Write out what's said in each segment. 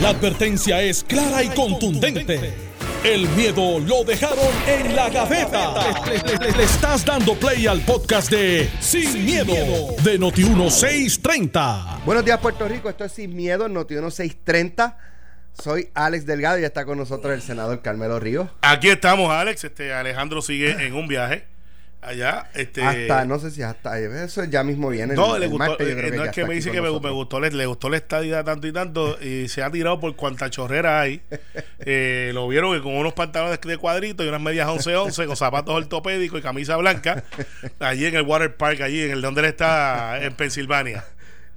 La advertencia es clara y contundente. El miedo lo dejaron en la gaveta. Le, le estás dando play al podcast de Sin, miedo, de Noti1630. Buenos días, Puerto Rico. Esto es Sin Miedo, Noti 1630. Soy Alex Delgado y está con nosotros el senador Carmelo Ríos. Aquí estamos, Alex. Este Alejandro sigue en un viaje allá. Este, hasta, no sé si hasta eso ya mismo viene. No, el, le gustó, martes, eh, no es que me dice que me, me, gustó, le, le, gustó la estadía tanto y tanto y se ha tirado por cuanta chorrera hay. eh, lo vieron que con unos pantalones de cuadrito y unas medias 11-11 con zapatos ortopédicos y camisa blanca, allí en el Water Park, allí en el donde él está en Pensilvania.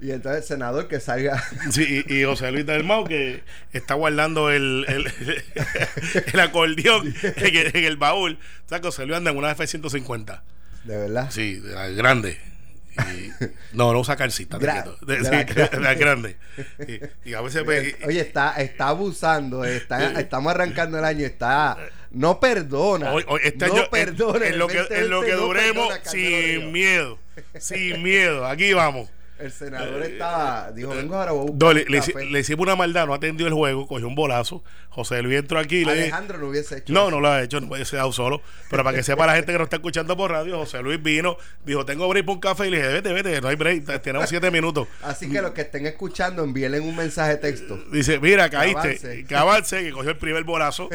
Y entonces el senador que salga. Sí, y, y José Luis Dalmau que está guardando el, el, el acordeón en el, en el, baúl. O sea, José Luis anda en una F-150. ¿De verdad? Sí, grande. Y, no, no usa calcita. Gra de, de, la, de la grande. Y, y, a veces. Oye, oye está, está abusando. Está, estamos arrancando el año. Está. No perdona. Hoy, hoy, este no año, perdona. En, en lo que, en lo que no duremos, perdona, sin miedo. Sin miedo. Aquí vamos. El senador estaba, dijo, vengo ahora a no, le, le, le, hicimos una maldad, no atendió el juego, cogió un bolazo. José Luis entró aquí y le Alejandro no hubiese hecho No, eso. no lo ha hecho, no hubiese dado solo. Pero para que sepa la gente que nos está escuchando por radio, José Luis vino, dijo, tengo break por un café y le dije, vete, vete, no hay break, tenemos siete minutos. Así que los que estén escuchando, envíenle un mensaje de texto. Dice, mira, caíste, que avance, que cogió el primer bolazo.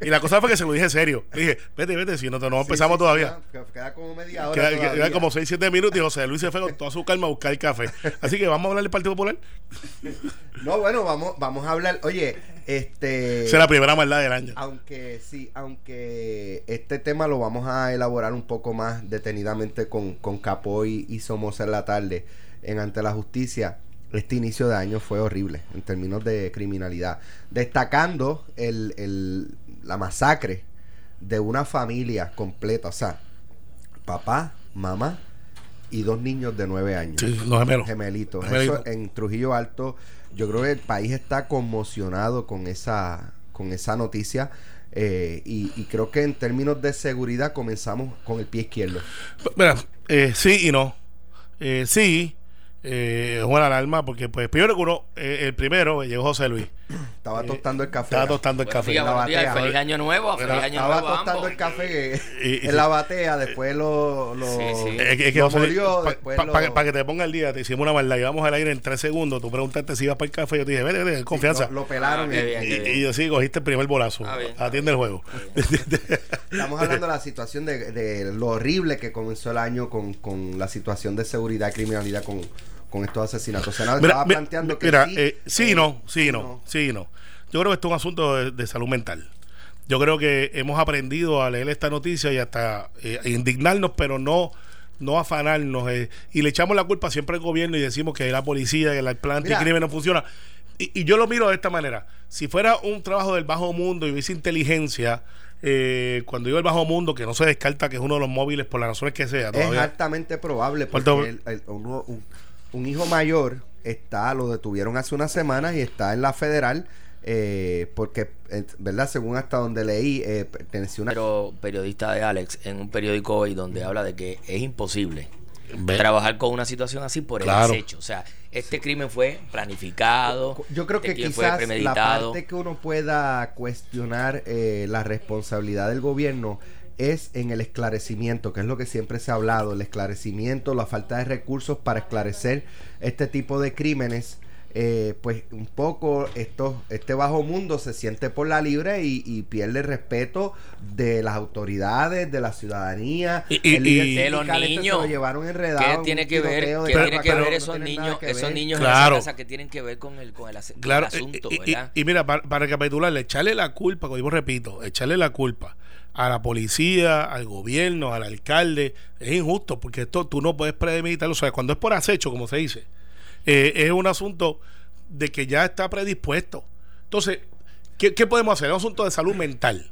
y la cosa fue que se lo dije serio. Le dije, vete, vete, si no, no empezamos sí, todavía. Queda, queda, como media hora. Queda, queda como seis, siete minutos y José Luis se fue con toda su calma a buscar café. Así que vamos a hablar del Partido Popular. No, bueno, vamos, vamos a hablar. Oye, este. Esa es la primera maldad del año. Aunque sí, aunque este tema lo vamos a elaborar un poco más detenidamente con, con Capoy y Somoza en la tarde en Ante la Justicia. Este inicio de año fue horrible en términos de criminalidad. Destacando el, el, la masacre de una familia completa. O sea, papá, mamá, y dos niños de nueve años. Sí, los gemelos. Gemelitos. Gemelito. Eso en Trujillo Alto, yo creo que el país está conmocionado con esa, con esa noticia. Eh, y, y, creo que en términos de seguridad comenzamos con el pie izquierdo. Mira, eh, sí y no. Eh, sí, es buena alarma porque pues primero que uno, eh, el primero llegó José Luis. Estaba tostando el café. Estaba tostando el café. Día, la día, feliz año nuevo, feliz año estaba nuevo. tostando ambos. el café Y- y- en la batea, después lo, lo, Sí, sí. Es que, es que lo José Luis, molió, pa- después pa- lo- pa- que- para que te ponga el día, te hicimos una maldad. Íbamos al aire en tres segundos. Tú preguntaste si ibas para el café. Yo te dije, vete, vete, confianza. lo, lo pelaron. Ah, y- bien. y, y yo sí, cogiste el primer bolazo. Ah, bien. Atiende el juego. Estamos hablando de la situación de, de lo horrible que comenzó el año con, con la situación de seguridad y criminalidad con, con estos asesinatos. Mira, estaba mira, planteando que mira, sí, eh, sí, eh, no, sí, no, sí, no. Yo creo que esto es un asunto de, de salud mental. Yo creo que hemos aprendido a leer esta noticia y hasta eh, indignarnos, pero no no afanarnos. Eh, y le echamos la culpa siempre al gobierno y decimos que la policía, que el plan anticrimen no funciona. Y, y, yo lo miro de esta manera. Si fuera un trabajo del bajo mundo y hubiese inteligencia, eh, cuando digo el bajo mundo, que no se descarta que es uno de los móviles por las razones que sea. Es altamente probable porque el, el, un, un, hijo mayor está, lo detuvieron hace unas semanas y está en la federal. Eh, porque, eh, ¿verdad? Según hasta donde leí, eh, pertenecía una. Pero periodista de Alex en un periódico hoy donde habla de que es imposible Ve. trabajar con una situación así por claro. el desecho. O sea, este crimen fue planificado. Yo creo que este quizás la parte que uno pueda cuestionar eh, la responsabilidad del gobierno es en el esclarecimiento, que es lo que siempre se ha hablado, el esclarecimiento, la falta de recursos para esclarecer este tipo de crímenes. Eh, pues un poco esto, este bajo mundo se siente por la libre y, y pierde el respeto de las autoridades, de la ciudadanía, y, y, y de los niños. Este lo llevaron enredado. ¿Qué tiene que ver, ¿qué tiene que ver esos no niños, esos ver. niños claro. en esa casa que tienen que ver con el, con el, con claro. el asunto? y, y, mira, para, para recapitularle, echarle la culpa, como yo repito, echarle la culpa a la policía, al gobierno, al alcalde, es injusto porque esto tú no puedes premeditarlo. O sea, cuando es por acecho, como se dice, eh, es un asunto de que ya está predispuesto. Entonces, ¿qué, podemos hacer? Es un asunto de salud mental.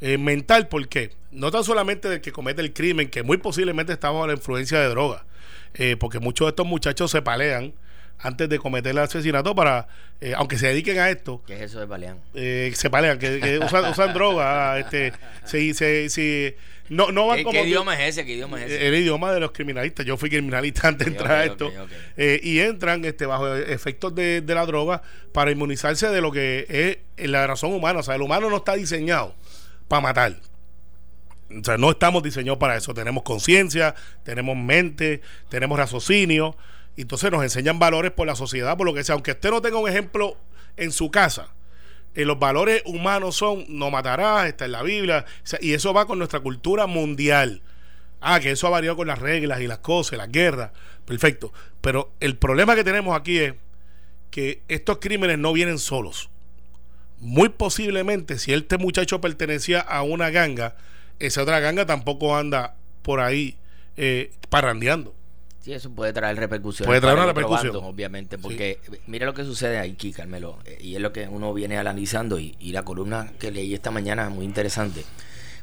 Eh, mental, ¿por qué? No tan solamente del que comete el crimen, que muy posiblemente está bajo la influencia de droga, eh, porque muchos de estos muchachos se palean antes de cometer el asesinato para, eh, aunque se dediquen a esto. ¿Qué es eso de baleán? Eh, se palean, que, que usan, usan droga, este, si, si, si, no, no van ¿Qué, como ¿Qué idioma es ese? ¿Qué idioma es ese? el idioma de los criminalistas. Yo fui criminalista antes de entrar a esto. Eh, y entran este, bajo efectos de, de la droga para inmunizarse de lo que es la razón humana. O sea, el humano no está diseñado para matar. O sea, no estamos diseñados para eso. Tenemos conciencia, tenemos mente, tenemos raciocinio. Y entonces nos enseñan valores por la sociedad, por lo que sea. Aunque usted no tenga un ejemplo en su casa, eh, los valores humanos son no matarás, está en la Biblia. y eso va con nuestra cultura mundial. Ah, que eso ha variado con las reglas y las cosas, las guerras. Perfecto. Pero el problema que tenemos aquí es que estos crímenes no vienen solos. Muy posiblemente, si este muchacho pertenecía a una ganga, esa otra ganga tampoco anda por ahí eh, parrandeando. Sí, eso puede traer repercusiones. Puede traer una repercusión. bando, obviamente, porque mira lo que sucede aquí, Carmelo, eh, y es lo que uno viene analizando, y, y la columna que leí esta mañana es muy interesante,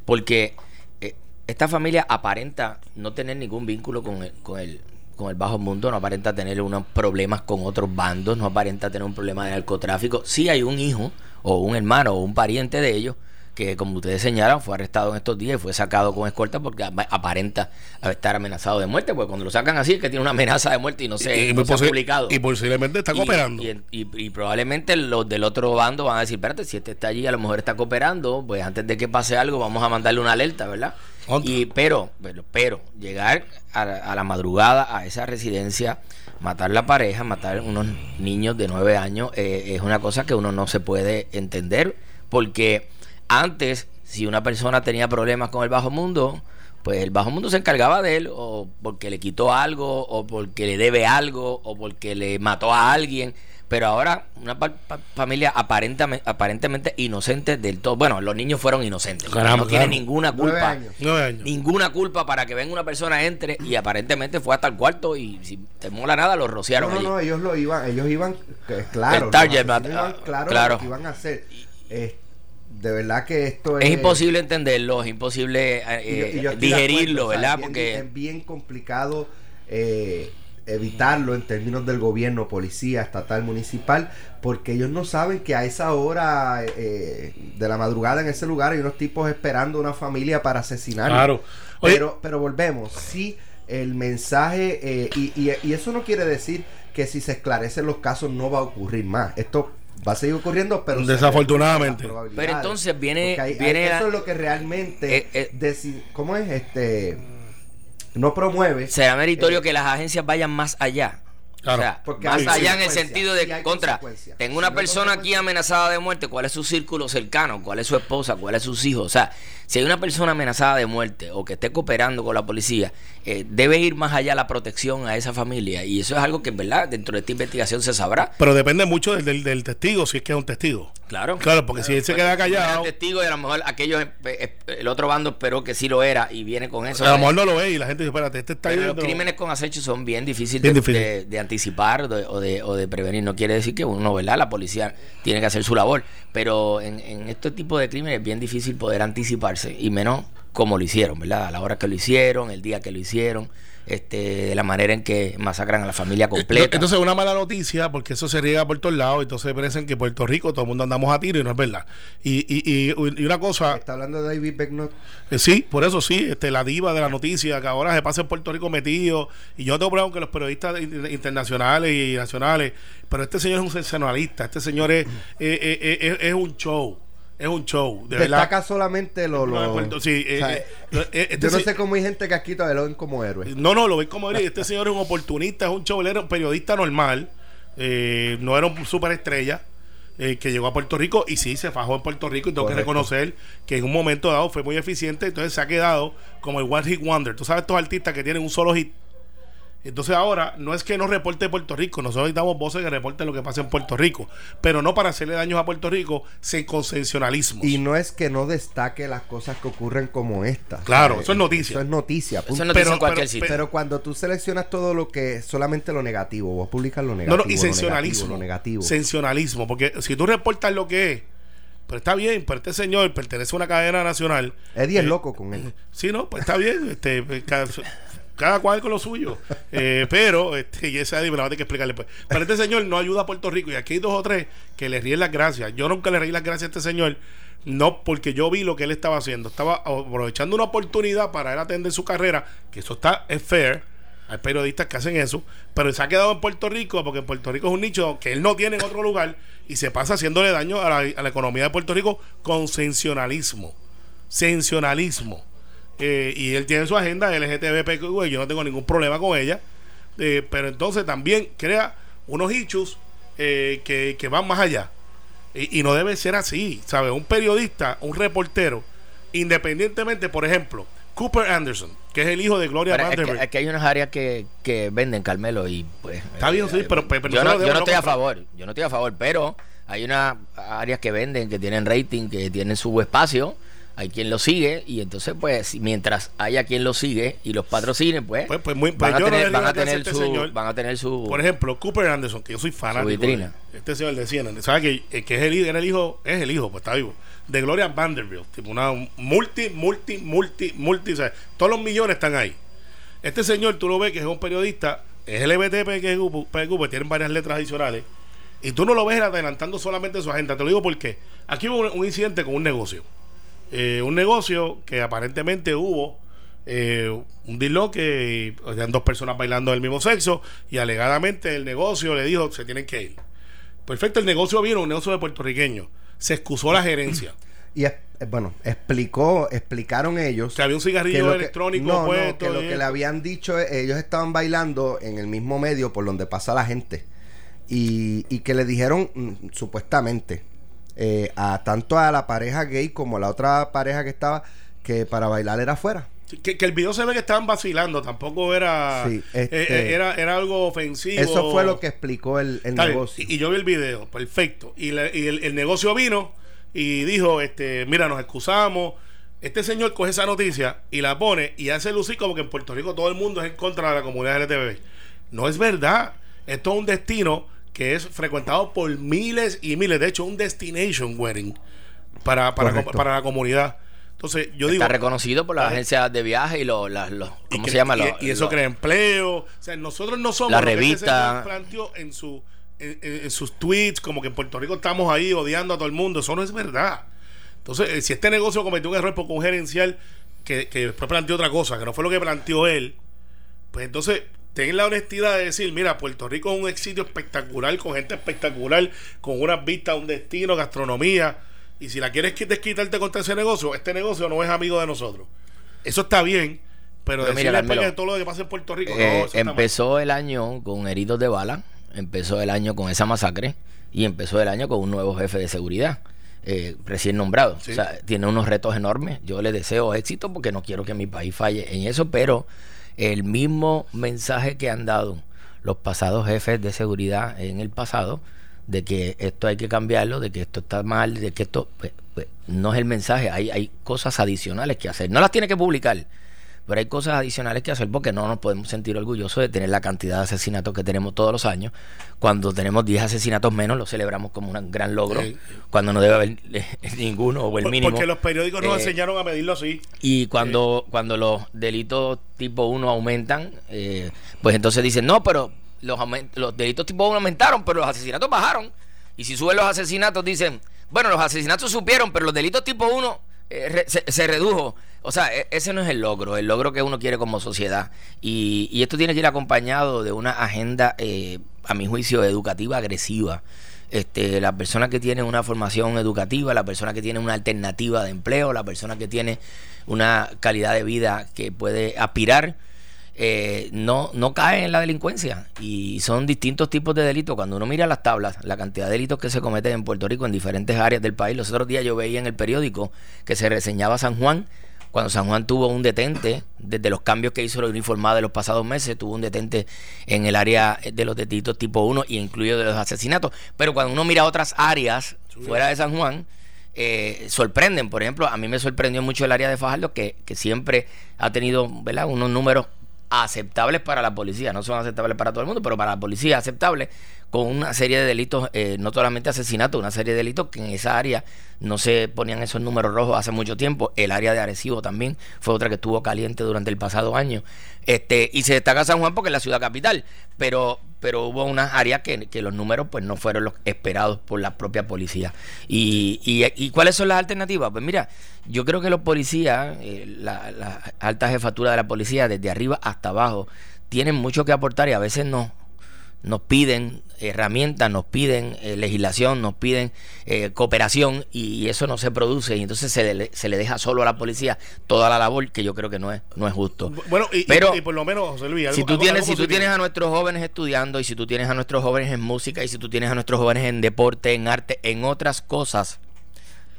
porque eh, esta familia aparenta no tener ningún vínculo con el, con el, con el bajo mundo, no aparenta tener unos problemas con otros bandos, no aparenta tener un problema de narcotráfico. Sí hay un hijo, o un hermano, o un pariente de ellos, que como ustedes señalan fue arrestado en estos días y fue sacado con escolta porque ap- aparenta estar amenazado de muerte, porque cuando lo sacan así es que tiene una amenaza de muerte y no se, y, no se ha posi- publicado. y posiblemente está Y- cooperando. Y, y- y probablemente los del otro bando van a decir, espérate, si este está allí, a lo mejor está cooperando, pues antes de que pase algo vamos a mandarle una alerta, ¿verdad? Y pero, pero, pero, llegar a, a la madrugada a esa residencia, matar la pareja, matar unos niños de nueve años, eh, es una cosa que uno no se puede entender, porque antes, si una persona tenía problemas con el bajo mundo, pues el bajo mundo se encargaba de él, o porque le quitó algo, o porque le debe algo, o porque le mató a alguien. Pero ahora, una pa- pa- familia aparentamente, aparentemente inocente del todo. Bueno, los niños fueron inocentes. Caramba, no tienen claro. ninguna Nueve culpa. años. Nueve años. Ninguna culpa para que venga una persona entre y aparentemente fue hasta el cuarto y si te mola nada lo rociaron No, no, allí. no, ellos lo iban, ellos iban, que, claro, El target, los ah, iban claro, claro. lo que iban a hacer. Eh, de verdad que esto es... Es imposible entenderlo, es imposible eh, y yo- y yo eh, estoy de digerirlo, acuerdo, o sea, ¿verdad? es bien- Porque es bien complicado eh, evitarlo en términos del gobierno, policía, estatal, municipal, porque ellos no saben que a esa hora eh, de la madrugada en ese lugar hay unos tipos esperando una familia para asesinar. Claro. Oye, Pero, pero volvemos, sí, el mensaje, eh, y, y- y eso no quiere decir que si se esclarecen los casos no va a ocurrir más. Esto va a seguir ocurriendo, pero Desafortunadamente. Pero entonces viene- hay- viene hay- la- eso es lo que realmente, Eh, eh. deci- ¿cómo es? Este, no promueve. será meritorio eh, que las agencias vayan más allá. Claro. O sea, Porque más allá en el sentido de contra. Tengo Si una no persona aquí amenazada de muerte, ¿cuál es su círculo cercano? ¿Cuál es su esposa? ¿Cuál es sus hijos? O sea, si hay una persona amenazada de muerte o que esté cooperando con la policía, eh, debe ir más allá la protección a esa familia. Y eso es algo que, en verdad, dentro de esta investigación se sabrá. Pero depende mucho del, del- del testigo, si es que es un testigo. Claro. Claro, porque si él se queda callado, testigo y a lo mejor aquellos, eh, eh, el otro bando esperó que sí lo era y viene con eso. a lo mejor no lo ve y la gente dice, espérate, este está Pero los yendo". crímenes con acecho son bien difíciles Bien de, difícil. de- de anticipar o de, o, de, o de prevenir. No quiere decir que uno, ¿verdad? La policía tiene que hacer su labor. Pero en, en este tipo de crímenes es bien difícil poder anticiparse. Y menos como lo hicieron, ¿verdad? A la hora que lo hicieron, el día que lo hicieron, este, de la manera en que masacran a la familia completa. Entonces, una mala noticia, porque eso se riega por todos lados. Entonces, piensan que Puerto Rico todo el mundo andamos a tiro y no es verdad. Y, y, y, y una cosa, Está hablando de David Becknott. eh, sí, por eso sí, este, la diva de la noticia, que ahora se pasa en Puerto Rico metido. Y yo no tengo problema con que los periodistas in- internacionales y nacionales, pero este señor es un sensacionalista. Este señor es, eh, eh, eh, es, es un show. Es un show. De verdad. Destaca solamente lo... Lo- sí, eh, o sea, eh, eh, este yo no sé cómo hay gente que aquí todavía lo ven como héroe. No, no, lo ven como él. Este señor es un oportunista, es un un periodista normal, eh, no era un superestrella. eh, que llegó a Puerto Rico y sí se fajó en Puerto Rico y tengo que reconocer que en un momento dado fue muy eficiente entonces se ha quedado como el One Hit Wonder tú sabes estos artistas que tienen un solo hit entonces ahora no es que no reporte Puerto Rico, nosotros necesitamos voces que reporten lo que pasa en Puerto Rico, pero no para hacerle daños a Puerto Rico sin consensualismo. Y no es que no destaque las cosas que ocurren como esta. Claro, ¿sabes? eso es noticia. Eso es noticia. Eso punto. no te Pero- en cualquier pero- sitio. Pero cuando tú seleccionas todo lo que solamente lo negativo, vos publicas lo No, negativo. no, y lo sensacionalismo. negativo, lo negativo. Sensacionalismo, porque si tú reportas lo que es, pero está bien, pero este señor pertenece a una cadena nacional. Eddie es Eh, loco con él. Sí, no, pues está bien. Este, pues, cada cual con lo suyo. Eh, pero, este, y esa me la que explicarle. Pues. Pero este señor no ayuda a Puerto Rico. Y aquí hay dos o tres que le ríen las gracias. Yo nunca le reí las gracias a este señor. No porque yo vi lo que él estaba haciendo. Estaba aprovechando una oportunidad para él atender su carrera. Que eso está es fair. Hay periodistas que hacen eso. Pero se ha quedado en Puerto Rico porque Puerto Rico es un nicho que él no tiene en otro lugar. Y se pasa haciéndole daño a la, a la economía de Puerto Rico con sensacionalismo. Sensacionalismo. Eh, y él tiene su agenda LGTB, yo no tengo ningún problema con ella. Eh, pero entonces también crea unos hechos eh, que, van más allá. Y, no debe ser así, ¿sabes? Un periodista, un reportero, independientemente, por ejemplo, Cooper Anderson, que es el hijo de Gloria Vanderbilt. Es que, hay unas áreas que, venden, Carmelo, y pues... Está bien, sí, pero, yo, no, yo no estoy a favor, yo no estoy a favor, pero hay unas áreas que venden, que tienen rating, que tienen su espacio hay quien lo sigue y entonces pues mientras haya quien lo sigue y los patrocinen pues, pues, pues muy, van, a tener, van, a tener, este su, van a tener su por ejemplo Cooper Anderson que yo soy fanático de, este señor de Siena sabe que, eh, que es el el hijo es el hijo pues está vivo de Gloria Vanderbilt tipo una multi multi multi multi o sea, todos los millones están ahí. Este señor tú lo ves que es un periodista es LBT que Cooper tienen varias letras adicionales y tú no lo ves adelantando solamente su agenda te lo digo porque aquí hubo un incidente con un negocio eh, un negocio que aparentemente hubo eh, un disloque y eran dos personas bailando del mismo sexo y alegadamente el negocio le dijo se tienen que ir. Perfecto, el negocio vino, un negocio de puertorriqueño. Se excusó la gerencia. Y eh, bueno, explicó, explicaron ellos que había un cigarrillo electrónico no, que lo que le habían dicho, ellos estaban bailando en el mismo medio por donde pasa la gente. Y, y que le dijeron, mm, supuestamente, eh, a tanto a la pareja gay como a la otra pareja que estaba, que para bailar era afuera. Que, el video se ve que estaban vacilando, tampoco era, eh, este, eh, era era algo ofensivo. Eso fue lo que explicó el, negocio. Y, yo vi el video, perfecto. Y, el, negocio vino y dijo, este, mira, nos excusamos. Este señor coge esa noticia y la pone y hace lucir como que en Puerto Rico todo el mundo es en contra de la comunidad LTV. No es verdad. Esto es un destino que es frecuentado por miles y miles. De hecho, un destination wedding para, para, para la comunidad. Entonces, yo digo. Está reconocido por las agencias de viaje y los. ¿Cómo se llama? Y, eso crea empleo. O sea, nosotros no somos. La revista. Que planteó en, su, en, sus tweets, como que en Puerto Rico estamos ahí odiando a todo el mundo. Eso no es verdad. Entonces, eh, si este negocio cometió un error por un gerencial que, que después planteó otra cosa, que no fue lo que planteó él, pues entonces ten la honestidad de decir, mira, Puerto Rico es un sitio espectacular, con gente espectacular, con unas vistas, un destino, gastronomía. Y si la quieres desquitarte contra ese negocio, este negocio no es amigo de nosotros. Eso está bien, pero, decirle mira, todo lo que pasa en Puerto Rico. Eh, empezó el año con heridos de bala, empezó el año con esa masacre y empezó el año con un nuevo jefe de seguridad. Eh, recién nombrado. O sea, tiene unos retos enormes. Yo le deseo éxito porque no quiero que mi país falle en eso, pero el mismo mensaje que han dado los pasados jefes de seguridad en el pasado, de que esto hay que cambiarlo, de que esto está mal, de que esto pues, pues, no es el mensaje, hay, hay cosas adicionales que hacer. No las tiene que publicar, pero hay cosas adicionales que hacer porque no nos podemos sentir orgullosos de tener la cantidad de asesinatos que tenemos todos los años. Cuando tenemos 10 asesinatos menos, lo celebramos como un gran logro. Cuando no debe haber eh, ninguno o el mínimo. Porque los periódicos nos eh, enseñaron a medirlo así. Y cuando, cuando los delitos tipo 1 aumentan, eh, pues entonces dicen, no, pero los, los delitos tipo 1 aumentaron, pero los asesinatos bajaron. Y si suben los asesinatos, dicen, bueno, los asesinatos supieron, pero los delitos tipo 1 se redujo. O sea, e, ese no es el logro, el logro que uno quiere como sociedad. Y, esto tiene que ir acompañado de una agenda, eh, a mi juicio, educativa agresiva. Este, la persona que tiene una formación educativa, la persona que tiene una alternativa de empleo, la persona que tiene una calidad de vida que puede aspirar, eh, no, no cae en la delincuencia. Y son distintos tipos de delitos. Cuando uno mira las tablas, la cantidad de delitos que se cometen en Puerto Rico en diferentes áreas del país, los otros días yo veía en el periódico que se reseñaba San Juan cuando San Juan tuvo un detente, desde los cambios que hizo la uniformada de los pasados meses, tuvo un detente en el área de los delitos tipo 1 y incluido de los asesinatos. Pero cuando uno mira otras áreas fuera de San Juan, eh, sorprenden. Por ejemplo, a mí me sorprendió mucho el área de Fajardo, que, que siempre ha tenido ¿verdad? unos números aceptables para la policía. No son aceptables para todo el mundo, pero para la policía aceptables con una serie de delitos, eh, no solamente asesinatos, una serie de delitos que en esa área no se ponían esos números rojos hace mucho tiempo. El área de Arecibo también fue otra que estuvo caliente durante el pasado año. Este, y se destaca San Juan porque es la ciudad capital, pero, pero hubo unas áreas que, los números pues no fueron los esperados por la propia policía. ¿Y, y, cuáles son las alternativas? Pues mira, yo creo que los policías, eh, la, la alta jefatura de la policía, desde arriba hasta abajo, tienen mucho que aportar y a veces no nos piden herramientas, nos piden eh, legislación, nos piden eh, cooperación y eso no se produce y entonces se le, se le deja solo a la policía toda la labor que yo creo que no es no es justo. Bueno, y, Pero, por lo menos José Luis, si tú tienes si tú tienes a nuestros jóvenes estudiando y si tú tienes a nuestros jóvenes en música y si tú tienes a nuestros jóvenes en deporte, en arte, en otras cosas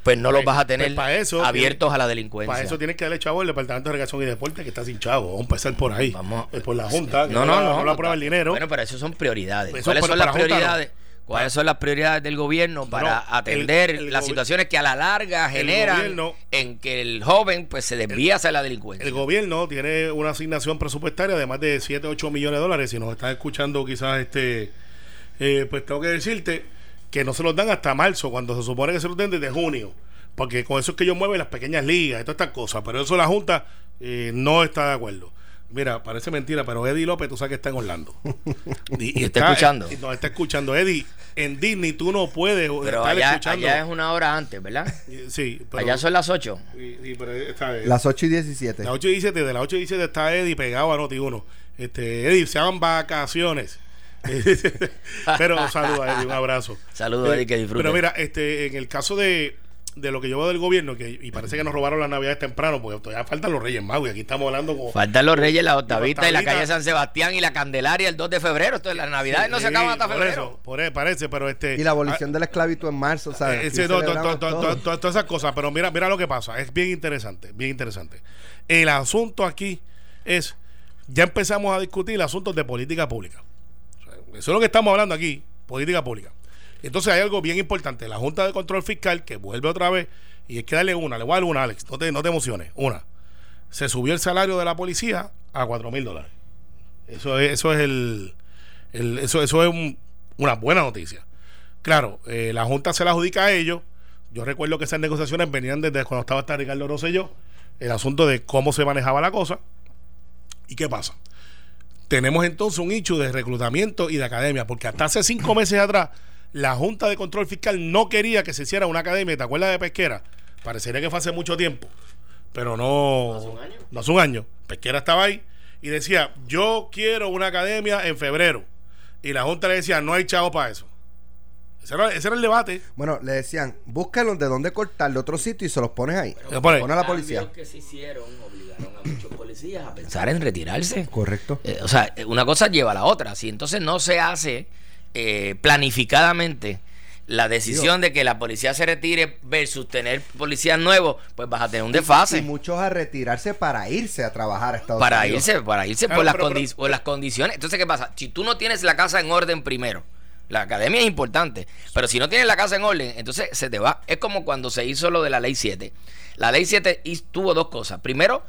pues no los pues, vas a tener pues, abiertos a la delincuencia. Para eso tienes que darle chavo al Departamento de Recreación y Deporte que está sin chavo. Vamos a empezar por ahí. Vamos. por la Junta. No, no, no. No, la prueba el dinero. Bueno, pero eso son prioridades. Pues ¿Cuáles son las prioridades? ¿Cuáles son las prioridades del gobierno para atender las situaciones que a la larga generan en que el joven pues se desvía hacia la delincuencia? El gobierno tiene una asignación presupuestaria de más de 7, 8 millones de dólares. Si nos estás escuchando quizás este, eh, pues tengo que decirte que no se los dan hasta marzo, cuando se supone que se los den desde junio. Porque con eso es que ellos mueven las pequeñas ligas y todas estas cosas. Pero eso la Junta eh, no está de acuerdo. Mira, parece mentira, pero Eddie López, tú sabes que está en Orlando. Y, está, escuchando. no, está escuchando. Eddie, en Disney tú no puedes pero estar escuchando. allá es una hora antes, ¿verdad? Sí. Pero, allá son las 8. las 8 y 17. Las 8 y 17. De las 8 y 17 está Eddie pegado a Noti1. Este, Eddie, se hagan vacaciones. pero saludos, Eddie, un abrazo. Saludos, Eddie, que disfruten. Pero mira, este, en el caso de, de lo que yo veo del gobierno, que y parece que nos robaron las navidades temprano, porque todavía faltan los Reyes Magos, y aquí estamos hablando con... Faltan los Reyes, la Octavita y la calle San Sebastián y la Candelaria el 2 de febrero, entonces las navidades no se acaban hasta por febrero. Eso, por eso parece, pero este... Y la abolición de la esclavitud en marzo, ¿sabes? Eh, todas esas cosas, pero mira, mira lo que pasa, es bien interesante, bien interesante. El asunto aquí es, ya empezamos a discutir asuntos de política pública. Eso es lo que estamos hablando aquí, política pública. Entonces hay algo bien importante, la Junta de Control Fiscal, que vuelve otra vez, y hay que darle una, le voy a dar una, Alex, no te, no te emociones, una. Se subió el salario de la policía a 4 mil dólares. Eso es, eso es el, eso, eso es una buena noticia. Claro, eh, la Junta se la adjudica a ellos. Yo recuerdo que esas negociaciones venían desde cuando estaba hasta Ricardo Rosselló, el asunto de cómo se manejaba la cosa. ¿Y qué pasa? Tenemos entonces un hecho de reclutamiento y de academia, porque hasta hace cinco meses atrás la Junta de Control Fiscal no quería que se hiciera una academia, ¿te acuerdas de Pesquera? Parecería que fue hace mucho tiempo, pero no... ¿No hace un año? No hace un año. Pesquera estaba ahí y decía, yo quiero una academia en febrero. Y la Junta le decía, no hay chavo para eso. Ese era, el debate. Bueno, le decían, búscalo de dónde cortar de otro sitio y se los pones ahí. Pero pone a la policía. que se hicieron obligaron muchos policías a pensar en retirarse. Correcto. Eh, o sea, una cosa lleva a la otra. Si entonces no se hace eh, planificadamente la decisión de que la policía se retire versus tener policías nuevos, pues vas a tener un desfase. Y muchos a retirarse para irse a trabajar a Estados para Unidos. Irse, para irse por, las por las condiciones. Entonces, ¿qué pasa? Si tú no tienes la casa en orden primero, la academia es importante, pero si no tienes la casa en orden, entonces se te va. Es como cuando se hizo lo de la ley 7. La ley 7 tuvo dos cosas. Primero,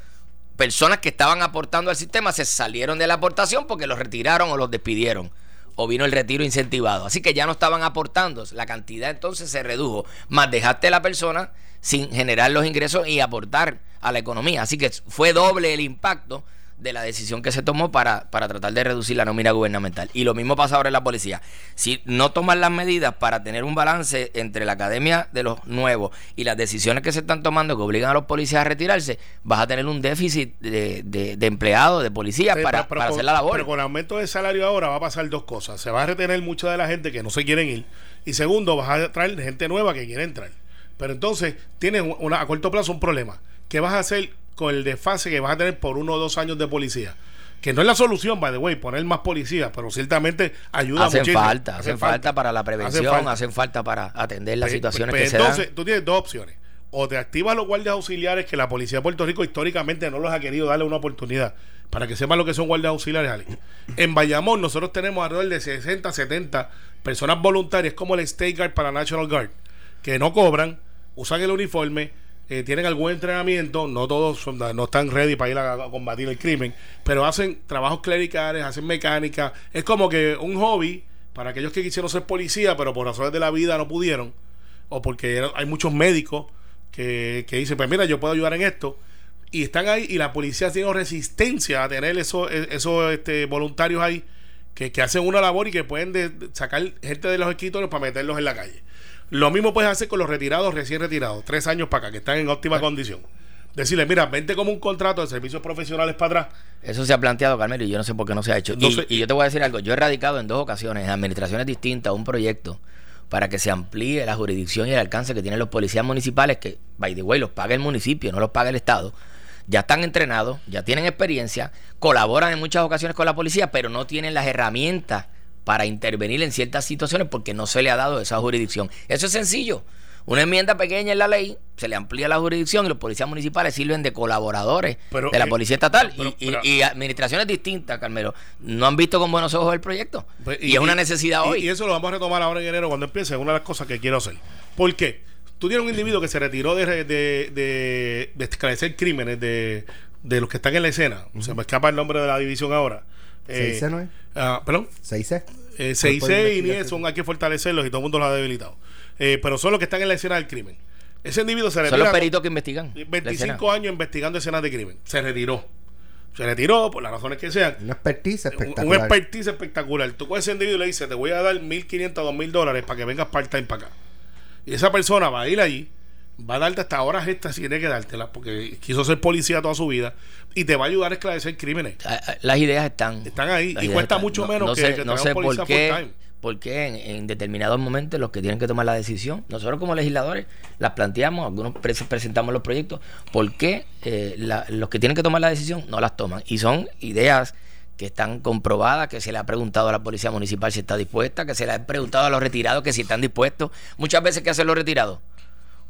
personas que estaban aportando al sistema se salieron de la aportación porque los retiraron o los despidieron o vino el retiro incentivado. Así que ya no estaban aportando, la cantidad entonces se redujo, más dejaste a la persona sin generar los ingresos y aportar a la economía. Así que fue doble el impacto de la decisión que se tomó para, para tratar de reducir la nómina gubernamental. Y lo mismo pasa ahora en la policía. Si no toman las medidas para tener un balance entre la academia de los nuevos y las decisiones que se están tomando que obligan a los policías a retirarse, vas a tener un déficit de, de, empleados, de policías para, hacer la labor. Pero con el aumento de salario ahora va a pasar dos cosas. Se va a retener mucha de la gente que no se quieren ir. Y segundo, vas a traer gente nueva que quiere entrar. Pero entonces tienes una, a corto plazo un problema. ¿Qué vas a hacer con el desfase que vas a tener por uno o dos años de policía. Que no es la solución, by the way, poner más policías, pero ciertamente ayuda hacen Falta, hacen, falta, para la prevención, hacen falta, para atender las pues, situaciones pues, que se entonces, tú tienes dos opciones. O te activas los guardias auxiliares, que la policía de Puerto Rico históricamente no los ha querido darle una oportunidad para que sepan lo que son guardias auxiliares, Alex. En Bayamón nosotros tenemos alrededor de 60, 70 personas voluntarias como el State Guard para National Guard, que no cobran, usan el uniforme, eh, tienen algún entrenamiento, no todos son- no están ready para ir a, combatir el crimen, pero hacen trabajos clericales, hacen mecánica. Es como que un hobby para aquellos que quisieron ser policía, pero por razones de la vida no pudieron, o porque hay muchos médicos que, que dicen, pues mira, yo puedo ayudar en esto. Y están ahí y la policía tiene resistencia a tener esos, esos este, voluntarios ahí que, que hacen una labor y que pueden de- de sacar gente de los escritorios para meterlos en la calle. Lo mismo puedes hacer con los retirados, recién retirados, tres años para acá, que están en óptima condición. Decirle, mira, vente como un contrato de servicios profesionales para atrás. Eso se ha planteado, Carmelo, y yo no sé por qué no se ha hecho. No y, sé- y yo te voy a decir algo. Yo he radicado en dos ocasiones, en administraciones distintas, un proyecto para que se amplíe la jurisdicción y el alcance que tienen los policías municipales, que, by the way, los paga el municipio, no los paga el Estado. Ya están entrenados, ya tienen experiencia, colaboran en muchas ocasiones con la policía, pero no tienen las herramientas para intervenir en ciertas situaciones porque no se le ha dado esa jurisdicción. Eso es sencillo. Una enmienda pequeña en la ley, se le amplía la jurisdicción y los policías municipales sirven de colaboradores Pero, de la eh, policía estatal. pero- y, y- pero- y administraciones distintas, Carmelo, no han visto con buenos ojos el proyecto. Pues, y, es una necesidad hoy. Y eso lo vamos a retomar ahora en enero cuando empiece. Es una de las cosas que quiero hacer. ¿Por qué? Tú tienes un individuo que se retiró de, de, de- de esclarecer crímenes de, de los que están en la escena. Se me escapa el nombre de la división ahora. Eh, 6C, ¿no es? ah, Perdón. 6C. Eh, Cuerpo de 6C y. NIE son hay que fortalecerlos y todo el mundo los ha debilitado. Eh, pero son los que están en la escena del crimen. Ese individuo se Son retira los peritos que investigan. la escena. 25 años investigando escenas de crimen. Se retiró. Se retiró por las razones que sean. Una expertise Un- Un espectacular. expertise espectacular. Tú con ese individuo le dices, te voy a dar 1.500, 2.000 dólares para que vengas part-time para acá. Y esa persona va a ir allí, va a darte hasta horas estas si tiene que dártelas, porque quiso ser policía toda su vida, y te va a ayudar a esclarecer crímenes. Ah, ah, Las ideas están. Están ahí, Las y cuesta están. mucho No- menos no que- sé, que no sé por qué, por qué en, en determinados momentos los que tienen que tomar la decisión, nosotros como legisladores las planteamos, algunos pre- presentamos los proyectos, por qué eh, la- los que tienen que tomar la decisión no las toman. Y son ideas que están comprobadas, que se le ha preguntado a la policía municipal si está dispuesta, que se le ha preguntado a los retirados que si están dispuestos. Muchas veces, ¿qué hacen los retirados?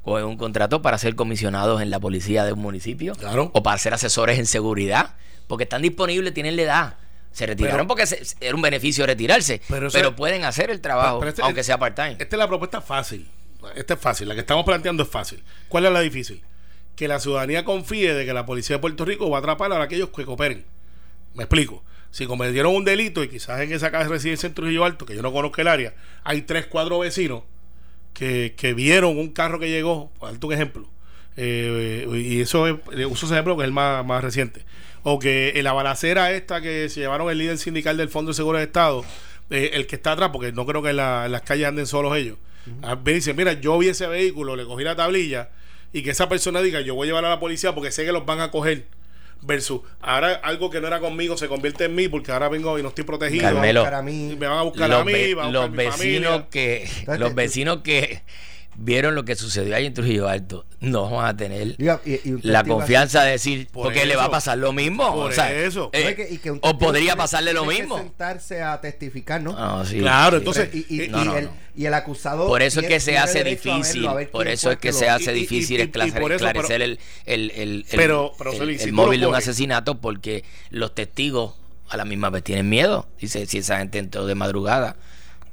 Cogen un contrato para ser comisionados en la policía de un municipio Claro. o para ser asesores en seguridad, porque están disponibles, tienen la edad. Se retiraron Pero- porque se- era un beneficio retirarse, Pero pueden hacer el trabajo, este- aunque sea part-time. Esta es la propuesta fácil. Esta es fácil. La que estamos planteando es fácil. ¿Cuál es la difícil? Que la ciudadanía confíe de que la policía de Puerto Rico va a atrapar a aquellos que cooperen. Me explico. Si cometieron un delito y quizás en esa casa de residencia en Trujillo Alto, que yo no conozco el área, hay tres, cuatro vecinos que, que vieron un carro que llegó, por darte un ejemplo, eh, y eso es, uso ese ejemplo que es el más, más reciente, o que en la balacera esta que se llevaron el líder sindical del Fondo de Seguro de Estado, eh, el que está atrás, porque no creo que en, la- en las calles anden solos ellos, ah, me dice, mira, yo vi ese vehículo, le cogí la tablilla, y que esa persona diga, yo voy a llevar a la policía porque sé que los van a coger. Versus, ahora algo que no era conmigo se convierte en mí porque ahora vengo y no estoy protegido. Carmelo, buscar a mí. Y me van a buscar los, a mí, ve- van a los buscar a mi vecinos familia. que los vecinos que vieron lo que sucedió ahí en Trujillo Alto no van a tener Diga, y- y un la confianza de decir Por porque le va a pasar lo mismo Por o sea, eso. eh, No, y que- y que un o testigo podría pasarle lo que mismo sentarse a testificar, ¿no? Ah, sí, Claro, sí. entonces- y, y- eh, y no, no, el, no. y el acusado. Por eso es que se hace difícil, por eso es que se hace difícil esclarecer, el, el, el, Pero- pero, móvil de un asesinato porque los testigos a la misma vez tienen miedo. Dice, si esa gente entró de madrugada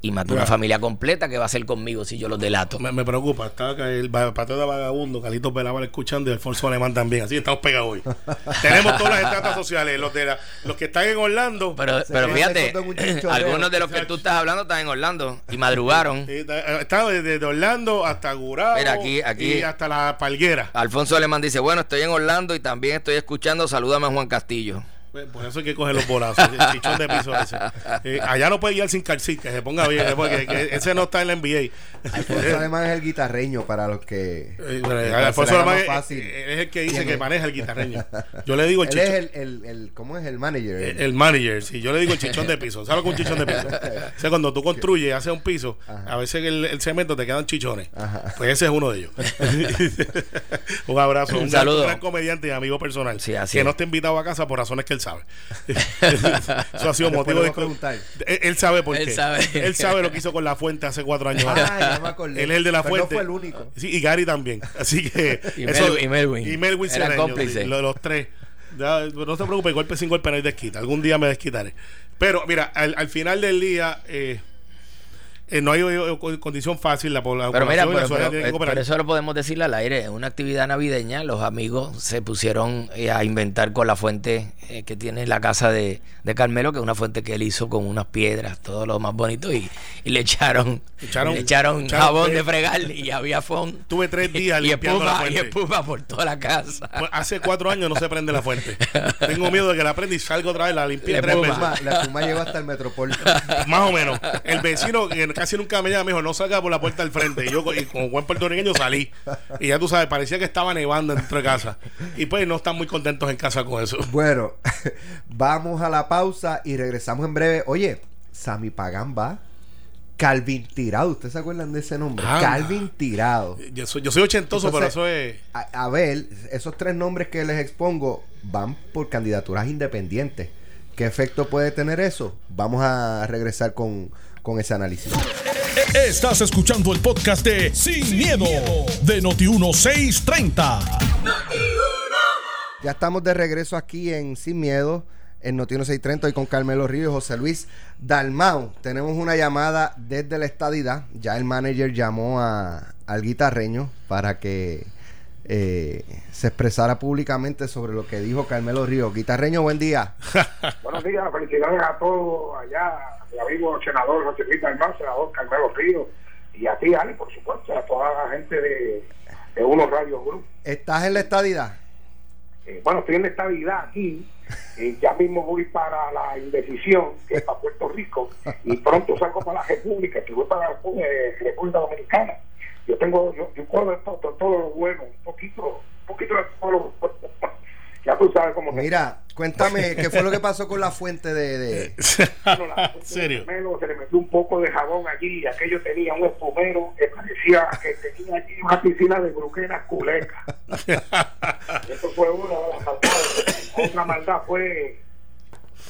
y mató una familia completa, ¿qué va a hacer conmigo si yo los delato? Me, me preocupa, está acá el pateo de vagabundo, Carlitos Velábal escuchando y Alfonso Alemán también, así que estamos pegados hoy. Tenemos todas las estratas sociales, los de la- los que están en Orlando. Pero, fíjate, algunos de los que tú estás hablando están en Orlando y madrugaron. eh, está- está desde de Orlando hasta Gurabo Mira, aquí- aquí- y hasta la Palguera. Alfonso Alemán dice, bueno, estoy en Orlando y también estoy escuchando, salúdame a Juan Castillo. Pues, Por eso hay que coger los bolazos, el chichón de piso ese. Eh, allá no puede ir sin calcit, que se ponga bien, eh, porque que ese no está en la NBA. Alfonso Alemán es el guitarreño para los que. Eh, Alfonso Alemán más es, el que dice ¿Quién que maneja el guitarreño. Yo le digo el Él es chichón. el, el, el. ¿Cómo es el manager? El, el manager, sí, yo le digo el chichón de piso. ¿Sabes lo que un chichón de piso? O sea, cuando tú construyes y haces un piso, a veces el, el cemento te quedan chichones. Ajá. Pues ese es uno de ellos. un abrazo. Un Un, gran- saludo. un gran comediante y amigo personal. Sí, así que es. no está invitado a casa por razones que él sabe. Eso ha sido motivo de. preguntar. Él, él sabe por Él qué. sabe. Él sabe lo que hizo con la fuente hace cuatro años. Ah, ya me acordé. Él es el de la Pero fuente. No fue el único. Sí, y Gary también. Así que. Y Mel- y Melwin. Y Melwin Eran Cedeño, cómplices. sí, lo- los tres. Ya, no te preocupes, golpe sin golpe no hay desquita. Algún día me desquitaré. Pero mira, al, al final del día, eh, eh, no hay eh, condición fácil la, población pero mira, pero, eso lo podemos decir al aire. En una actividad navideña, los amigos se pusieron a inventar con la fuente que tiene la casa de, de, Carmelo, que es una fuente que él hizo con unas piedras, todo lo más bonito, y, y le echaron, echaron, le echaron, jabón de fregar y había fondo. Tuve tres días y limpiando la fuente. Y espuma por toda la casa. Pues, hace cuatro años no se prende la fuente. Tengo miedo de que la prenda y salga otra vez, la limpié tres veces. La espuma lleva hasta el Metropolitano. Más o menos. El vecino que casi nunca me llama me dijo, no salga por la puerta del frente. Y yo, y como buen puertorriqueño, salí. Y ya tú sabes, parecía que estaba nevando dentro de casa. Y pues no están muy contentos en casa con eso. Bueno, vamos a la pausa y regresamos en breve. Oye, Sammy Pagan va. Calvin Tirado, ¿ustedes se acuerdan de ese nombre? Calvin Tirado. Yo soy, yo soy ochentoso, pero eso es. A, ver, esos tres nombres que les expongo van por candidaturas independientes. ¿Qué efecto puede tener eso? Vamos a regresar con, con ese análisis. Estás escuchando el podcast de Sin, miedo, de Noti1630. Ya estamos de regreso aquí en Sin Miedo en Notino 630 y con Carmelo Ríos y José Luis Dalmau. Tenemos una llamada desde la estadidad. Ya el manager llamó a, al guitarreño para que eh, se expresara públicamente sobre lo que dijo Carmelo Ríos. Guitarreño, buen día. Buenos días, felicidades a todos allá, al amigo senador José Luis Dalmau, senador Carmelo Ríos, y a ti, Ale, por supuesto, a toda la gente de, de Uno Radio Group. ¿Estás en la estadidad? Eh, bueno, estoy en la estadidad aquí ya mismo voy para la indecisión, que es para Puerto Rico, y pronto salgo para la República, que voy para la República Dominicana. Yo tengo, yo, yo puedo todo, todo, lo bueno, un poquito, un poquito de todo lo ya tú sabes cómo Mira, cuéntame, ¿qué fue lo que pasó con la fuente de...? de... ¿Serio? se le metió un poco de jabón allí y aquello tenía un espumero que parecía que tenía allí una piscina de bruquenas culecas. Eso fue una de las maldades. Otra maldad fue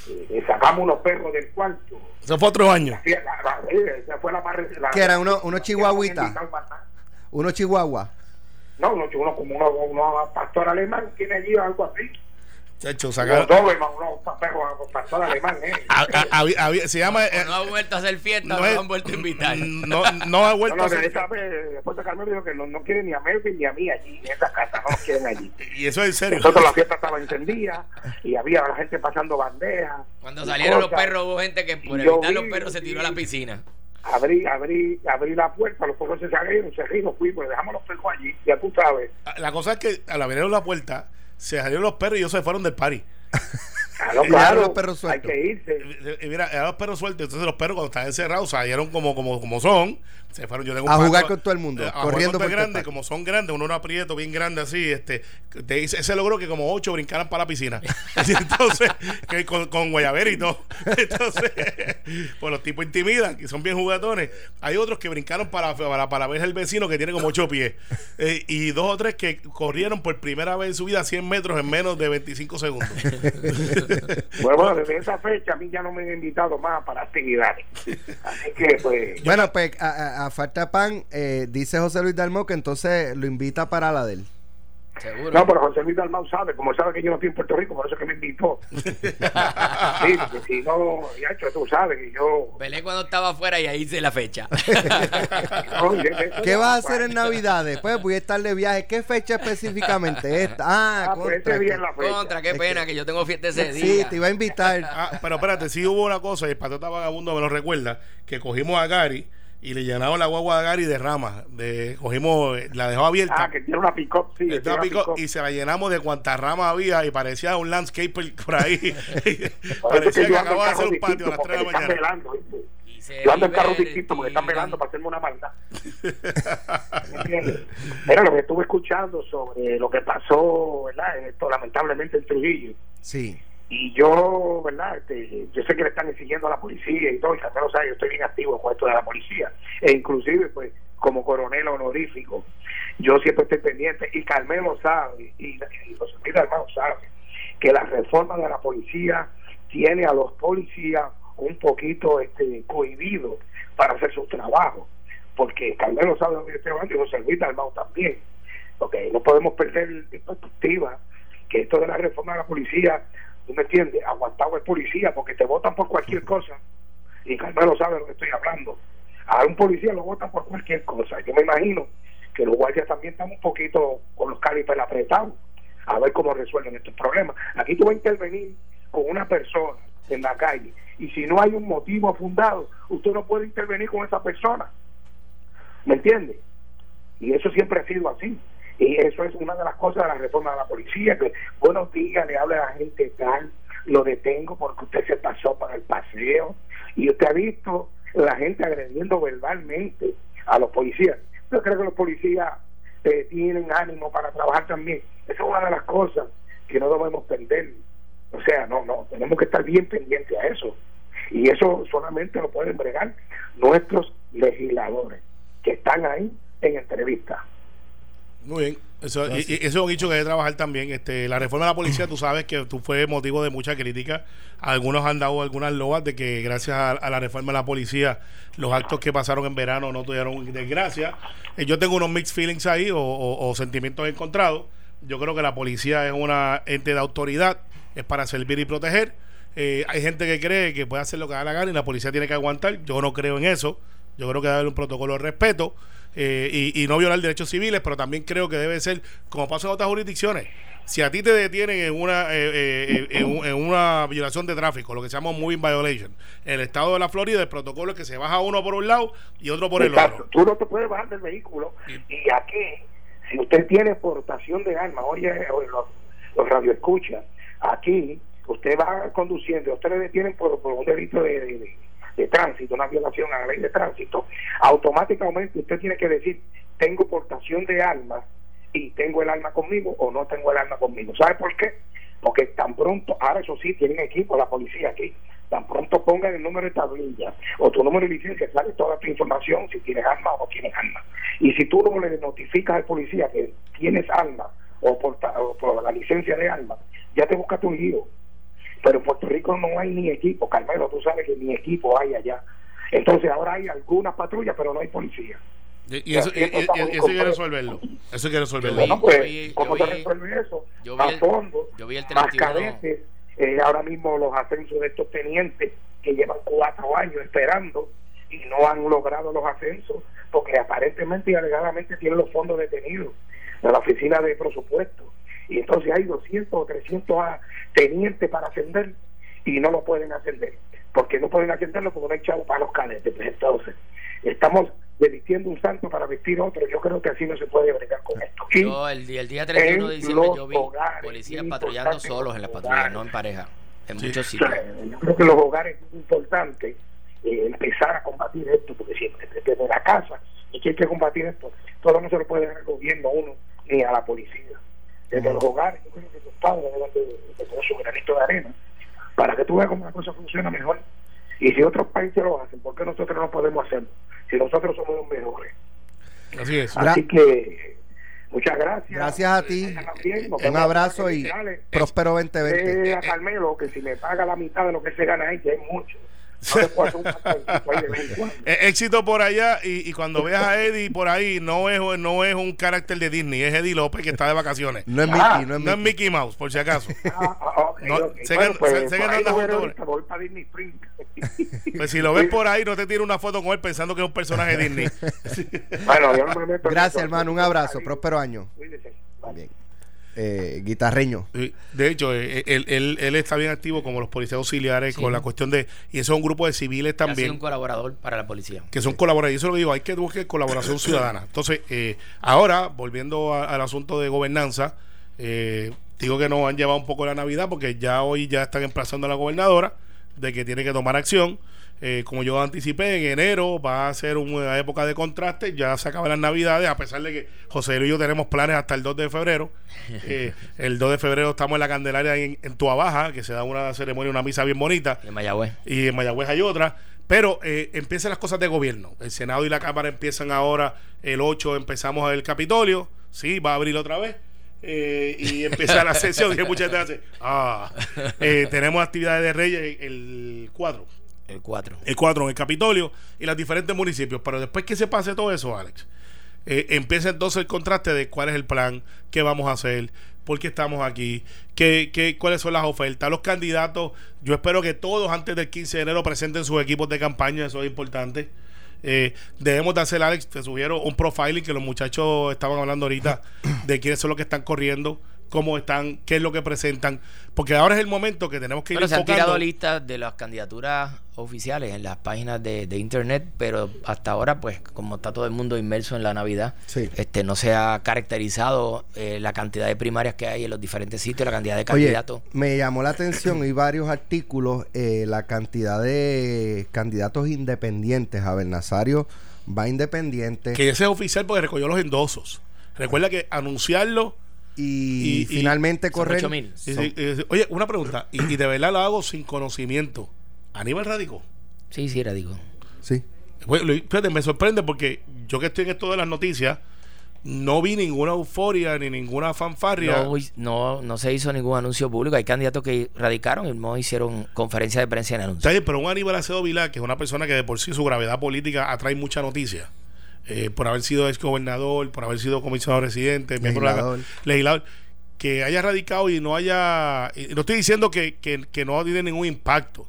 eh, sacamos unos perros del cuarto. Eso fue otro año. Esa fue la más... ¿Qué era? ¿Uno, uno chihuahuita? ¿Uno chihuahua? No, uno, uno como uno, uno pastor alemán tiene allí algo así. Chacho, sacaron. pastor alemán, ¿eh? se llama. Eh, no ha vuelto a hacer fiesta, no, no han vuelto a invitar. No, no ha vuelto no, a hacer. Después de Carmen dijo que no, no quiere ni a Melvin ni a mí allí, en esa casa, no nos quieren allí. Y eso es en serio. Nosotros la fiesta estaba encendida y había la gente pasando bandejas. Cuando salieron los perros, hubo gente que por evitar los perros se tiró a la piscina abrí, abrí, abrí la puerta, los perros se salieron, se rieron, fuimos, dejamos los perros allí, ya tú sabes. Ah, la cosa es que al abrir la puerta, se salieron los perros y ellos se fueron del party. Claro, claro, los perros hay que irse. Y mira, eran los perros sueltos, entonces los perros cuando estaban encerrados salieron como, como, como son, se fueron, yo tengo a jugar con todo el mundo, eh, corriendo por grande, como son grandes, uno era aprieto bien grande así, este, ese logró que como ocho brincaran para la piscina. entonces, que con, con guayabera y todo. Entonces, pues los tipos intimidan, que son bien juguetones. Hay otros que brincaron para, para, para ver el vecino que tiene como ocho pies. Eh, y dos o tres que corrieron por primera vez en su vida 100 metros en menos de 25 segundos. bueno, desde esa fecha a mí ya no me han invitado más para actividades. Así que, pues. Bueno, pues a, a falta pan, eh, dice José Luis Dalmau que entonces lo invita para la del. No, pero José Luis Dalmau sabe, como sabe que yo no estoy en Puerto Rico, por eso que me invitó. sí, porque si no, ya hecho, tú sabes que yo. Pelé cuando estaba afuera y ahí hice la fecha. ¿Qué vas a hacer en Navidades? Pues voy a estar de viaje. ¿Qué fecha específicamente? Esta. Ah, ah pues contra, este la fecha. contra, qué pena que, yo tengo fiesta ese día. Sí, te iba a invitar. Ah, pero espérate, sí hubo una cosa, y el patota vagabundo me lo recuerda, que cogimos a Gary y le llenamos la guagua de Gary de ramas. De, cogimos, la dejó abierta. Ah, que tiene una sí. y se la llenamos de cuantas ramas había y parecía un landscaper por ahí. parecía que acababa de hacer un patio a las 3 de la mañana. Velando, yo ando en carro distinto porque están velando para hacerme una maldad. Era lo que estuve escuchando sobre lo que pasó, ¿verdad? Esto lamentablemente en Trujillo. Sí y yo, ¿verdad? Este, yo sé que le están exigiendo a la policía y todo, y Carmelo sabe, yo estoy bien activo con esto de la policía, e inclusive, pues, como coronel honorífico, yo siempre estoy pendiente, y Carmelo sabe, y, y José Hermano sabe, que la reforma de la policía tiene a los policías un poquito este, cohibidos para hacer su trabajo, porque Carmelo sabe que estoy hablando y José Luis Dalmau también, porque no podemos perder perspectiva que esto de la reforma de la policía ¿Tú me entiendes? Aguantado el policía porque te votan por cualquier cosa. Y Carmelo sabe de lo que estoy hablando. A un policía lo votan por cualquier cosa. Yo me imagino que los guardias también están un poquito con los calipers apretados a ver cómo resuelven estos problemas. Aquí tú vas a intervenir con una persona en la calle y si no hay un motivo fundado, usted no puede intervenir con esa persona. ¿Me entiende? Y eso siempre ha sido así. Y eso es una de las cosas de la reforma de la policía, que buenos días, le habla a la gente tal, lo detengo porque usted se pasó para el paseo. Y usted ha visto la gente agrediendo verbalmente a los policías. Yo creo que los policías eh, tienen ánimo para trabajar también. Esa es una de las cosas que no debemos perder. O sea, no, no, tenemos que estar bien pendientes a eso. Y eso solamente lo pueden bregar nuestros legisladores, que están ahí en entrevista. Muy bien. Eso, y, eso es un dicho que hay que trabajar también. Este, la reforma de la policía, tú sabes que tú fue motivo de mucha crítica. Algunos han dado algunas loas de que gracias a, la reforma de la policía, los actos que pasaron en verano no tuvieron desgracia. Eh, yo tengo unos mixed feelings ahí o, sentimientos encontrados. Yo creo que la policía es una ente de autoridad, es para servir y proteger. Eh, hay gente que cree que puede hacer lo que da la gana y la policía tiene que aguantar. Yo no creo en eso. Yo creo que debe haber un protocolo de respeto. Eh, y, no violar derechos civiles, pero también creo que debe ser, como pasa en otras jurisdicciones, si a ti te detienen en una eh, eh, en, una violación de tráfico, lo que se llama moving violation, en el estado de la Florida el protocolo es que se baja uno por un lado y otro por el otro. Tú no te puedes bajar del vehículo y, aquí, si usted tiene portación de armas, oye, oye los, los radioescuchas, aquí usted va conduciendo, usted le detienen por, un delito de de tránsito, una violación a la ley de tránsito, automáticamente usted tiene que decir, tengo portación de armas y tengo el arma conmigo o no tengo el arma conmigo. ¿Sabe por qué? Porque tan pronto, ahora eso sí, tienen equipo la policía aquí, tan pronto pongan el número de tablilla o tu número de licencia, sale toda tu información si tienes arma o no tienes arma. Y si tú no le notificas al policía que tienes arma o por, o la licencia de arma, ya te busca tu lío pero en Puerto Rico no hay ni equipo, Carmelo, tú sabes que ni equipo hay allá. Entonces ahora hay algunas patrullas, pero no hay policía. Y, eso, y, eso hay que resolverlo. Eso hay que resolverlo. Bueno, pues, ¿cómo se resuelve eso? a fondo, yo vi el más cadetes, eh, ahora mismo los ascensos de estos tenientes que llevan cuatro años esperando y no han logrado los ascensos porque aparentemente y alegadamente tienen los fondos detenidos de la oficina de presupuesto y entonces hay 200 o 300 tenientes para ascender y no lo pueden ascender. porque no pueden ascenderlo? Porque no hay chavo para los cadetes. Pues entonces, estamos vistiendo un santo para vestir otro. Yo creo que así no se puede bregar con esto. yo, el, el día 31 de diciembre, yo vi policías patrullando solos en la patrulla, no en pareja, en muchos sitios. yo creo que los hogares es importante eh, empezar a combatir esto, porque siempre desde la casa, y que hay que combatir esto, todo no se lo puede dar al gobierno uno ni a la policía desde los hogares, yo creo que los padres deben de, tener su granito de arena para que tú veas cómo la cosa funciona mejor. Y si otros países lo hacen, ¿por qué nosotros no podemos hacerlo? Si nosotros somos los mejores. Así es. Así que muchas gracias. Gracias a ti. Un abrazo y próspero 2020. Eh, a Carmelo que si me paga la mitad de lo que se gana ahí, que es mucho éxito por allá y, cuando veas a Eddie por ahí no es no es un carácter de Disney es Eddie López que está de vacaciones. No es Mickey ah, no, es, Mickey. Mouse por si acaso. Pues si lo ves por ahí no te tires una foto con él pensando que es un personaje de Disney. Bueno, gracias hermano un abrazo próspero año. Bien eh, guitarreño. De hecho, eh, él, él, está bien activo como los policías auxiliares con la cuestión de. Y eso es un grupo de civiles también. un colaborador para la policía. Que son colaboradores. Y eso es lo que digo, hay que buscar colaboración ciudadana. Entonces, eh, ahora, volviendo al asunto de gobernanza, digo que nos han llevado un poco la Navidad porque ya hoy ya están emplazando a la gobernadora de que tiene que tomar acción. Eh, como yo anticipé, en enero va a ser una época de contraste, ya se acaban las navidades, a pesar de que José Luis y yo tenemos planes hasta el 2 de febrero. Eh, el 2 de febrero estamos en la Candelaria en, en Baja, que se da una ceremonia, una misa bien bonita. Y en Mayagüez. Y en Mayagüez hay otra. Pero eh, empiezan las cosas de gobierno. El Senado y la Cámara empiezan ahora, el 8 empezamos el Capitolio, sí, va a abrir otra vez. y empezar la sesión. y muchas veces, ah, tenemos actividades de Reyes el 4 el 4. El 4 en el Capitolio y los diferentes municipios. Pero después que se pase todo eso, Alex, eh, empieza entonces el contraste de cuál es el plan, qué vamos a hacer, por qué estamos aquí, qué, qué, cuáles son las ofertas. Los candidatos, yo espero que todos antes del 15 de enero presenten sus equipos de campaña, eso es importante. Eh, debemos de hacer, Alex, te subieron un profiling que los muchachos estaban hablando ahorita de quiénes son los que están corriendo cómo están, qué es lo que presentan, porque ahora es el momento que tenemos que Bueno, ir se han enfocando. tirado listas de las candidaturas oficiales en las páginas de, de internet, pero hasta ahora, pues, como está todo el mundo inmerso en la Navidad, Sí. este no se ha caracterizado eh, la cantidad de primarias que hay en los diferentes sitios, la cantidad de Oye, candidatos. me llamó la atención y varios artículos eh, la cantidad de candidatos independientes. Abel Nazario va independiente que ese es oficial porque recogió los endosos. Recuerda que anunciarlo y, y- y- finalmente son correr. 8,000. Y- y- y- oye, una pregunta, y, y de verdad lo hago sin conocimiento. Aníbal radicó. Sí, sí, era digo. Sí. Bueno, fíjate, me sorprende porque yo que estoy en esto de las noticias, no vi ninguna euforia ni ninguna fanfarria. No, no, no se hizo ningún anuncio público. Hay candidatos que radicaron y no hicieron conferencia de prensa en anuncio. Está bien, pero un Aníbal Acedo Vilá, que es una persona que de por sí su gravedad política atrae mucha noticia, eh, por haber sido ex gobernador, por haber sido comisionado residente, miembro de la- Legislador. legislador, que haya radicado y no haya. y no estoy diciendo que, que, que no tiene ningún impacto,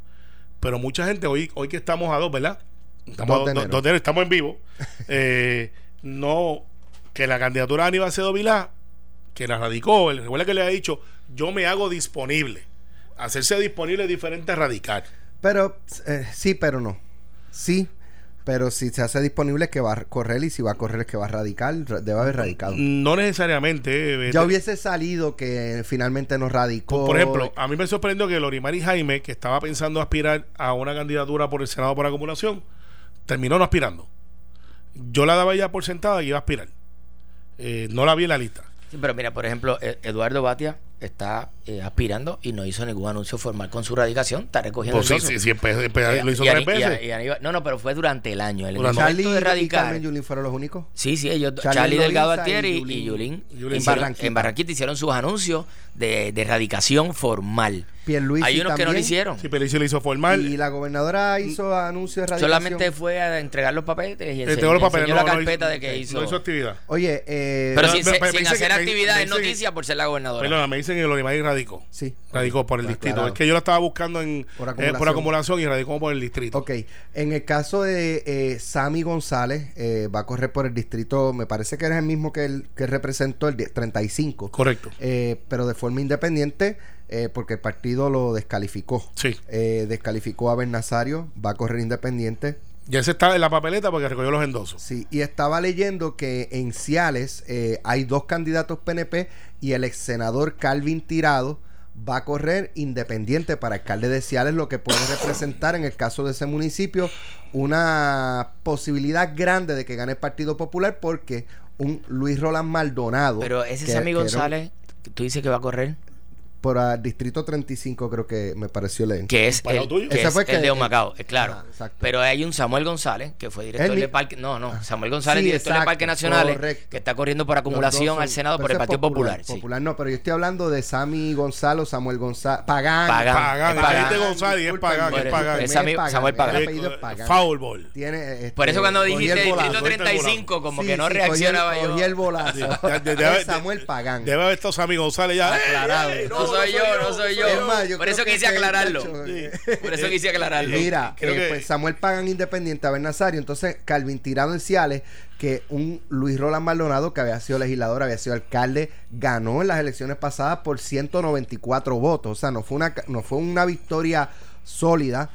pero mucha gente hoy, hoy que estamos a dos, ¿verdad? Estamos, Dos de dos- enero. dos de enero, estamos en vivo. eh, no. Que la candidatura de Aníbal Acedo Vilá, que la radicó, el- recuerda que le ha dicho, yo me hago disponible. Hacerse disponible es diferente a radicar. Pero eh, sí, pero no. Sí, pero si se hace disponible es que va a correr y si va a correr es que va a radicar, ra- debe haber radicado. No necesariamente. eh, Ya eh, hubiese salido que finalmente nos radicó. por, por ejemplo, a mí me sorprendió que Lorimari Jaime, que estaba pensando aspirar a una candidatura por el Senado por acumulación, terminó no aspirando. Yo la daba ya por sentada y iba a aspirar. Eh, no la vi en la lista. Sí, pero mira, por ejemplo, E- Eduardo Batia está eh, aspirando y no hizo ningún anuncio formal con su radicación. Está recogiendo Pues sí, endosos. sí, sí, empe- empe- Eh, lo hizo y tres y veces. y Aníbal- no, no, pero fue durante el año. El Durante- Charlie de y radicar. Carmen Yulín fueron los únicos. Sí, sí, ellos, Charlie Charlie, Delgado Altieri y y, Yulín. y Yulín, en, hicieron- Barran- en Barranquita hicieron sus anuncios de, de radicación formal. Pierluisi Hay unos que no lo hicieron. Sí, pero sí lo hizo formal. Y la gobernadora hizo anuncio de radicación. Solamente fue a entregar los papeles y enseñó, Entregó los papeles, enseñó no, la no carpeta hizo- de que hizo. No hizo actividad. Oye, eh, pero No, sin, hacer que- actividad que- noticia por ser la gobernadora. Perdona, me dicen que Lorimari radicó. sí. Radicó por el distrito. Es que yo la estaba buscando en, Por eh, acumulación. por acumulación y radicó por el distrito. Ok, en el caso de eh, Sammy González, eh, va a correr por el distrito, me parece que era el mismo que el que representó el de- 35, Correcto. eh, pero de forma independiente, eh, porque el partido lo descalificó. Sí. Eh, descalificó a Ben Nazario, va a correr independiente. Ya ese está en la papeleta porque recogió los endosos. Sí, y estaba leyendo que en Ciales eh, hay dos candidatos PNP y el ex senador Calvin Tirado va a correr independiente para alcalde de Ciales, lo que puede representar en el caso de ese municipio una posibilidad grande de que gane el Partido Popular porque un Luis Roland Maldonado. Pero ese que- Sammy era González, tú dices que va a correr, por el distrito 35 creo que me pareció leer. que es ¿Para el, tuyo? que Ese es fue el que- de Humacao, es claro. Exacto. Pero hay un Samuel González, que fue director del Parque. No, no, Samuel González, Sí, director del exacto, Parque Nacional, correcto. que está corriendo por acumulación son- al Senado por el es Partido Popular. sí. Popular no, pero yo estoy hablando de Sammy Gonzalo, Samuel González, Pagán. Pagán. Pagán, es Pagán. el de González y es Pagán, es Pagán. es Samuel Pagán. El es Eh, Pagán. Foul ball. Tiene, este, Por eso cuando dijiste el distrito bolazo. 35, como Sí, que no sí, cogí el- reaccionaba yo. Cogí el bolazo. De- de- Es de- Samuel Pagán. Debe haber estado Sammy González ya. Aclarado. ¡Ey, No soy yo, no soy yo. Es más, yo Por eso quise ese aclararlo. hecho, eh, Por eso quise aclararlo. Mira, Creo eh, que- pues Samuel Pagan independiente a Ben Nazario. Entonces, Calvin Tirado en Ciales, que un Luis Roland Maldonado, que había sido legislador, había sido alcalde, ganó en las elecciones pasadas por 194 votos. O sea, no fue una, no fue una victoria sólida.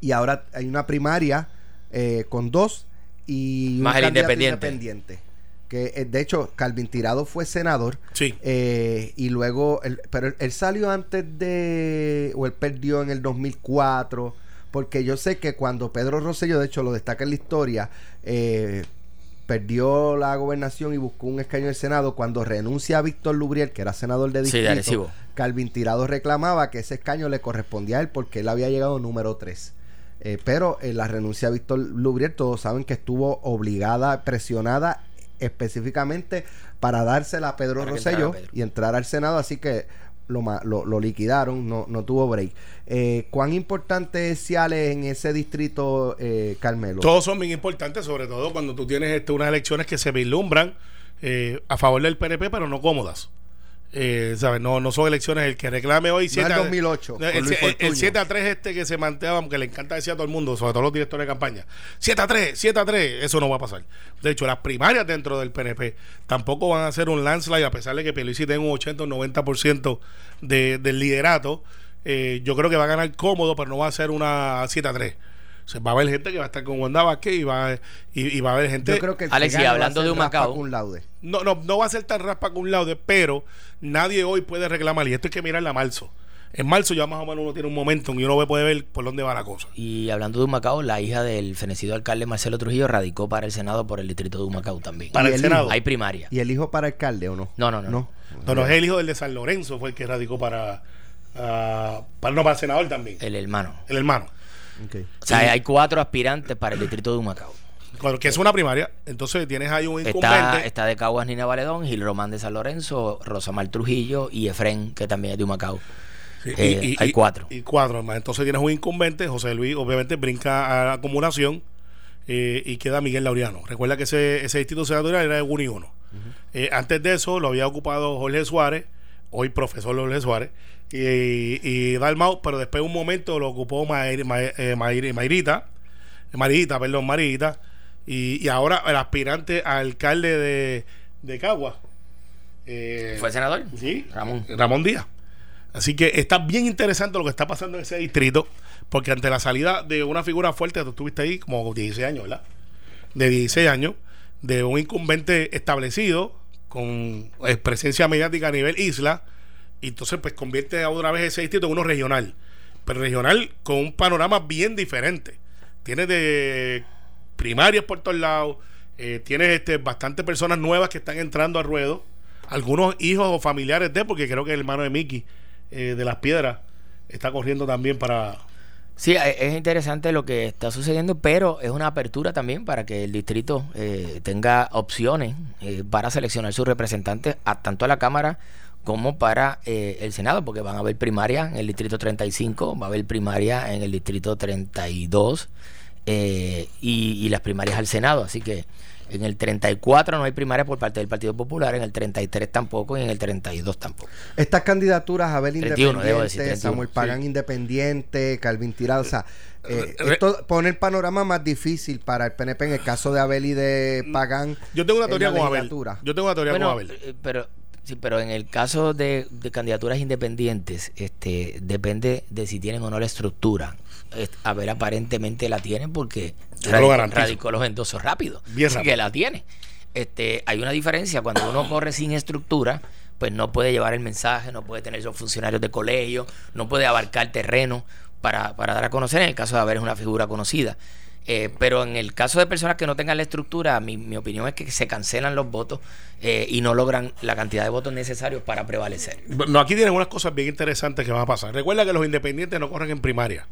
Y ahora hay una primaria eh, con dos y Más el independiente. independiente. Que eh, de hecho, Calvin Tirado fue senador. Sí. Eh, y luego, él- pero él, él salió antes de, o él perdió en el 2004, porque yo sé que cuando Pedro Rosselló, de hecho lo destaca en la historia, eh, perdió la gobernación y buscó un escaño en el Senado, cuando renuncia a Víctor Lubriel, que era senador de Sí, de distrito, Arecibo. Calvin Tirado reclamaba que ese escaño le correspondía a él porque él había llegado número 3. Eh, pero en la renuncia a Víctor Lubriel, todos saben que estuvo obligada, presionada específicamente para dársela a Pedro Rosselló Pedro. y entrar al Senado, así que lo, lo, lo liquidaron, no, no tuvo break. Eh, ¿Cuán importante es Ciales en ese distrito, eh, Carmelo? Todos son bien importantes, sobre todo cuando tú tienes este, unas elecciones que se vislumbran eh, a favor del PNP, pero no cómodas. Eh, ¿sabes? No, no son elecciones el que reclame hoy No 7 el a- 2008, el, el- el Fortuño. 7 a 3 este que se manteaba, que le encanta decir a todo el mundo, sobre todo los directores de campaña. 7 a 3, 7 a 3, eso no va a pasar. De hecho, las primarias dentro del PNP tampoco van a ser un landslide, a pesar de que Pierluisi tenga un 80 o 90% de, del liderato. eh, yo creo que va a ganar cómodo, pero no va a ser una 7 a 3. O sea, va a haber gente que va a estar con Wanda Vázquez y va, a- y, y va a haber gente... Yo creo que el Alex, y hablando de un Macao. No, no, no va a ser tan raspa con un laude, pero nadie hoy puede reclamar. Y esto hay que mirarla a marzo. En marzo ya más o menos uno tiene un momento y uno puede ver por dónde va la cosa. Y hablando de Humacao, la hija del fenecido alcalde Marcelo Trujillo radicó para el Senado por el distrito de Humacao también. Para ¿Y el el Senado. Hay primaria. ¿Y el hijo para alcalde o no? No, no, no. No. No, no, es el hijo del de San Lorenzo, fue el que radicó para, ah, para, no, para el senador también. El hermano. El hermano. O sea, hay cuatro aspirantes para el distrito de Humacao. Cuando- Que es una primaria. Entonces tienes ahí un Está, incumbente. está de Caguas Nina Valedón, Gil Román de San Lorenzo, Rosamar Trujillo y Efren, que también es de Humacao. Sí, Eh, hay cuatro. Y cuatro, hermano. Entonces tienes un incumbente, José Luis, obviamente brinca a la acumulación eh, y queda Miguel Laureano. Recuerda que ese, ese distrito senatorial era de uno y uno. Eh, antes de eso lo había ocupado Jorge Suárez, hoy profesor Jorge Suárez, y, y Dalmau, pero después de un momento lo ocupó Mair- Mair- eh, Mair- Marita, perdón, Marita, y, y ahora el aspirante a alcalde de, de Cagua. eh, ¿Fue senador? Sí, Ramón. Ramón Díaz. Así que está bien interesante lo que está pasando en ese distrito, porque ante la salida de una figura fuerte, tú estuviste ahí como 16 años, ¿verdad? De 16 años, de un incumbente establecido, con eh, presencia mediática a nivel isla, y entonces pues convierte otra vez ese distrito en uno regional, pero regional con un panorama bien diferente. Tienes de primarias por todos lados, eh, tienes este, bastantes personas nuevas que están entrando al ruedo, algunos hijos o familiares de, porque creo que el hermano de Mickey eh, de las piedras está corriendo también para... Sí, e- es interesante lo que está sucediendo, pero es una apertura también para que el distrito eh, tenga opciones eh, para seleccionar sus representantes a, tanto a la Cámara como para eh, el Senado, porque van a haber primaria en el distrito 35, va a haber primaria en el distrito 32 eh, y, y las primarias al Senado. Así que en el 34 no hay primaria por parte del Partido Popular, en el 33 tampoco y en el 32 tampoco. Estas candidaturas, Abel 31, debo Independiente, decir, 31, Samuel Pagán sí. Independiente, Calvin Tiralza. Eh, Re- esto pone el panorama más difícil para el PNP en el caso de Abel y de Pagán. Yo tengo una teoría con Abel. Yo tengo una teoría Bueno, con Abel. eh, pero sí, pero en el caso de, de candidaturas independientes, este depende de si tienen o no la estructura. A ver, aparentemente la tienen porque Yo radicó, los endosos rápido. Bien Así rápido. que la tiene. Este, hay una diferencia cuando uno corre sin estructura, pues no puede llevar el mensaje, no puede tener esos funcionarios de colegio, no puede abarcar terreno para, para dar a conocer. En el caso de haber es una figura conocida. Eh, pero en el caso de personas que no tengan la estructura, mi, mi opinión es que se cancelan los votos eh, y no logran la cantidad de votos necesarios para prevalecer. No, aquí tienen unas cosas bien interesantes que van a pasar. Recuerda que los independientes no corren en primaria.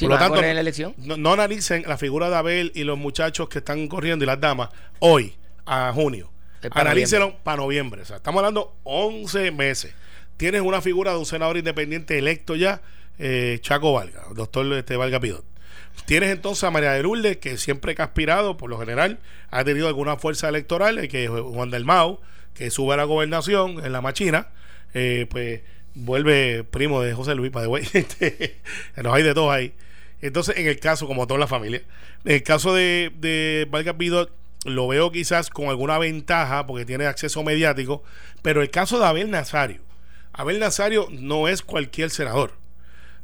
Sí, en la elección. No, no analicen la figura de Abel y los muchachos que están corriendo y las damas hoy, a junio. Analícenlo para noviembre. O sea, estamos hablando 11 meses. Tienes una figura de un senador independiente electo ya, eh, Chaco Valga, doctor este, Valga Pidot. Tienes entonces a María de Lourdes, que siempre que ha aspirado, por lo general, ha tenido alguna fuerza electoral, eh, que es Juan del Mao, que sube a la gobernación en la machina, eh, pues vuelve primo de José Luis, para de este, nos hay de todos ahí. Entonces, en el caso, como toda la familia, en el caso de, de Valga Pidot, lo veo quizás con alguna ventaja porque tiene acceso mediático, pero el caso de Abel Nazario, Abel Nazario no es cualquier senador.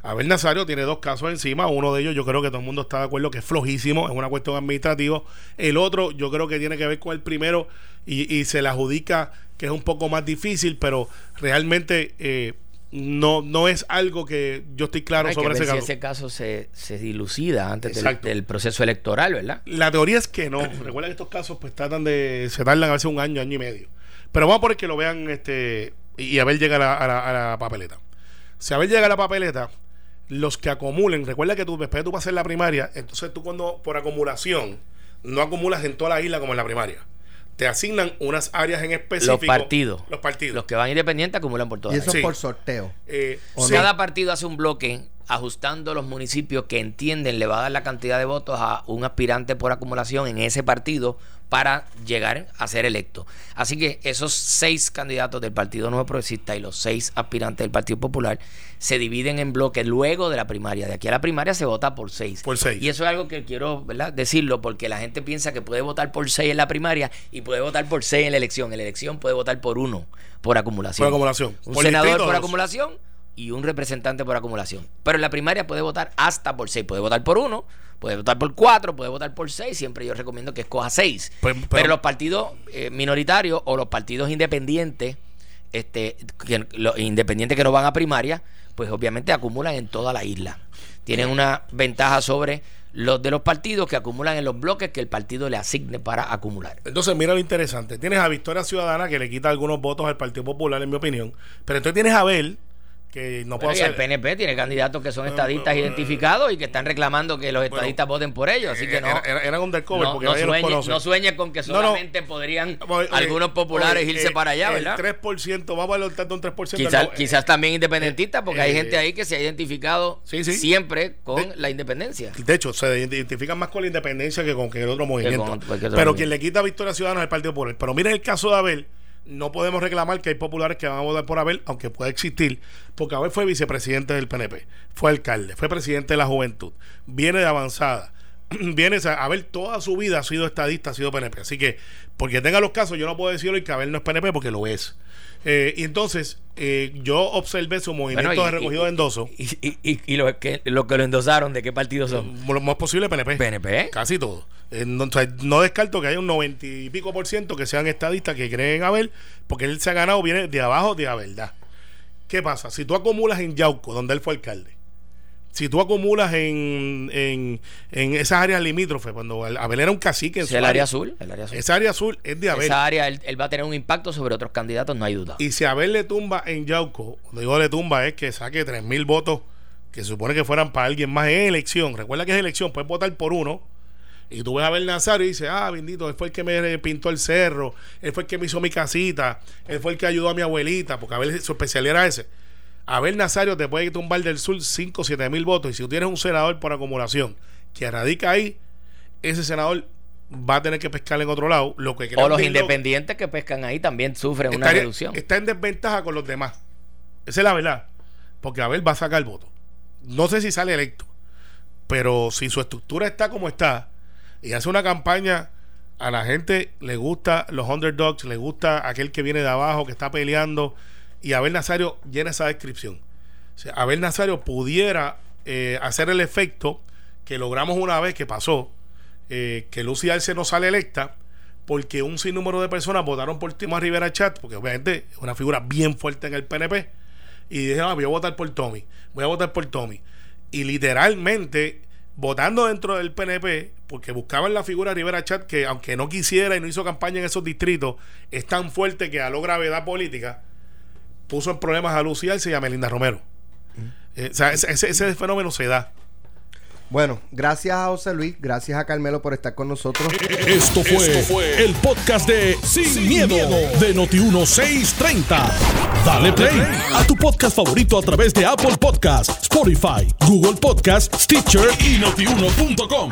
Abel Nazario tiene dos casos encima. Uno de ellos yo creo que todo el mundo está de acuerdo que es flojísimo, es una cuestión administrativa. El otro yo creo que tiene que ver con el primero y, y se le adjudica que es un poco más difícil, pero realmente eh, no, no es algo que yo estoy claro Hay que sobre ver ese si caso. ese caso se, se dilucida antes del, proceso electoral, ¿verdad? La teoría es que no. Recuerda que estos casos pues tratan de... Se tardan a veces un año, año y medio. Pero vamos a poner que lo vean este y Abel llega a la, a la- a la papeleta. Si Abel llega a la papeleta, los que acumulen, recuerda que tú después de tú pasas la primaria, entonces tú cuando por acumulación no acumulas en toda la isla como en la primaria. Te asignan unas áreas en específico. Los partidos. Los partidos. Los que van independientes acumulan por todas Y eso Sí. por sorteo. Eh, ¿O sí. Cada partido hace un bloque ajustando los municipios que entienden le va a dar la cantidad de votos a un aspirante por acumulación en ese partido para llegar a ser electo. Así que esos seis candidatos del Partido Nuevo Progresista y los seis aspirantes del Partido Popular se dividen en bloques luego de la primaria. De aquí a la primaria se vota por seis. Por seis. Y eso es algo que quiero ¿verdad? decirlo porque la gente piensa que puede votar por seis en la primaria y puede votar por seis en la elección. En la elección puede votar por uno por acumulación. Por acumulación. Un Por senador por acumulación y un representante por acumulación. Pero en la primaria puede votar hasta por seis. Puede votar por uno, puede votar por cuatro, puede votar por seis. Siempre yo recomiendo que escoja seis. Pues, pero, pero- los partidos eh, minoritarios o los partidos independientes, este, que- los independientes que no van a primaria, pues obviamente acumulan en toda la isla. Tienen una ventaja sobre los de los partidos que acumulan en los bloques que el partido le asigne para acumular. Entonces, mira lo interesante. Tienes a Victoria Ciudadana que le quita algunos votos al Partido Popular, en mi opinión. Pero entonces tienes a Abel, que no puede Bueno, y el hacer. PNP tiene candidatos que son estadistas identificados y que están reclamando que los estadistas voten por ellos, así que no. Era- era- eran undercover no, porque no nadie los sueñe, conoce. no sueñe con que No, no. solamente podrían Oye, algunos populares oye, irse eh, para allá, el ¿verdad? 3%, vamos a levantar un 3%. Quizás, no, eh, quizás también independentistas, porque hay eh, gente ahí que se ha identificado Sí, sí. siempre con De- la independencia. De hecho, se identifican más con la independencia que con que el otro movimiento. con Pero quien le quita Victoria Ciudadana es el Partido Popular. Pero miren el caso de Abel. No podemos reclamar que hay populares que van a votar por Abel, aunque pueda existir, porque Abel fue vicepresidente del PNP, fue alcalde, fue presidente de la juventud, viene de avanzada, viene, sea, Abel toda su vida ha sido estadista, ha sido PNP. Así que, porque tenga los casos, yo no puedo decirlo y que Abel no es PNP porque lo es. Eh, y entonces, eh, yo observé su movimiento Bueno, y- de recogido de endoso. Y, y, y, y los que, los que lo endosaron, ¿de qué partido son? Lo más posible PNP. PNP. Casi todo. Eh, no, o sea, no descarto que haya un noventa y pico por ciento que sean estadistas que creen en Abel, porque él se ha ganado, viene de abajo de la verdad. ¿Qué pasa? Si tú acumulas en Yauco, donde él fue alcalde, si tú acumulas en, en, en esas áreas limítrofes, cuando Abel era un cacique en Es su el área azul. El área azul. esa área azul es de Abel. Esa área, él, él va a tener un impacto sobre otros candidatos, no hay duda. Y si Abel le tumba en Yauco, cuando digo le tumba es que saque tres mil votos que se supone que fueran para alguien más en elección. Recuerda que es elección, puedes votar por uno. Y tú ves a Abel Nazario y dices, ah, bendito, él fue el que me pintó el cerro, él fue el que me hizo mi casita, él fue el que ayudó a mi abuelita, porque Abel su especialidad era ese. Abel Nazario te puede tumbar del sur 5 o 7 mil votos. Y si tú tienes un senador por acumulación que radica ahí, ese senador va a tener que pescar en otro lado. Lo que O los independientes que pescan ahí también sufren una reducción. Está en desventaja con los demás. Esa es la verdad. Porque Abel va a sacar voto. No sé si sale electo. Pero si su estructura está como está y hace una campaña, a la gente le gusta los underdogs, le gusta aquel que viene de abajo, que está peleando. Y Abel Nazario llena esa descripción. O sea, Abel Nazario pudiera eh, hacer el efecto que logramos una vez que pasó, eh, que Lucy Arce no sale electa, porque un sinnúmero de personas votaron por Tomás Rivera Chat, porque obviamente es una figura bien fuerte en el PNP, y dijeron, ah, voy a votar por Tommy, voy a votar por Tommy. Y literalmente, votando dentro del PNP, porque buscaban la figura Rivera Chat, que aunque no quisiera y no hizo campaña en esos distritos, es tan fuerte que a lo gravedad política, puso en problemas a Lucy Arce y a Melinda Romero. Eh, o sea, ese, ese- ese fenómeno se da. Bueno, gracias a José Luis, gracias a Carmelo por estar con nosotros. Esto fue, el podcast de Sin, miedo, de Noti1630. Dale play a tu podcast favorito a través de Apple Podcasts, Spotify, Google Podcasts, Stitcher y notiuno.com.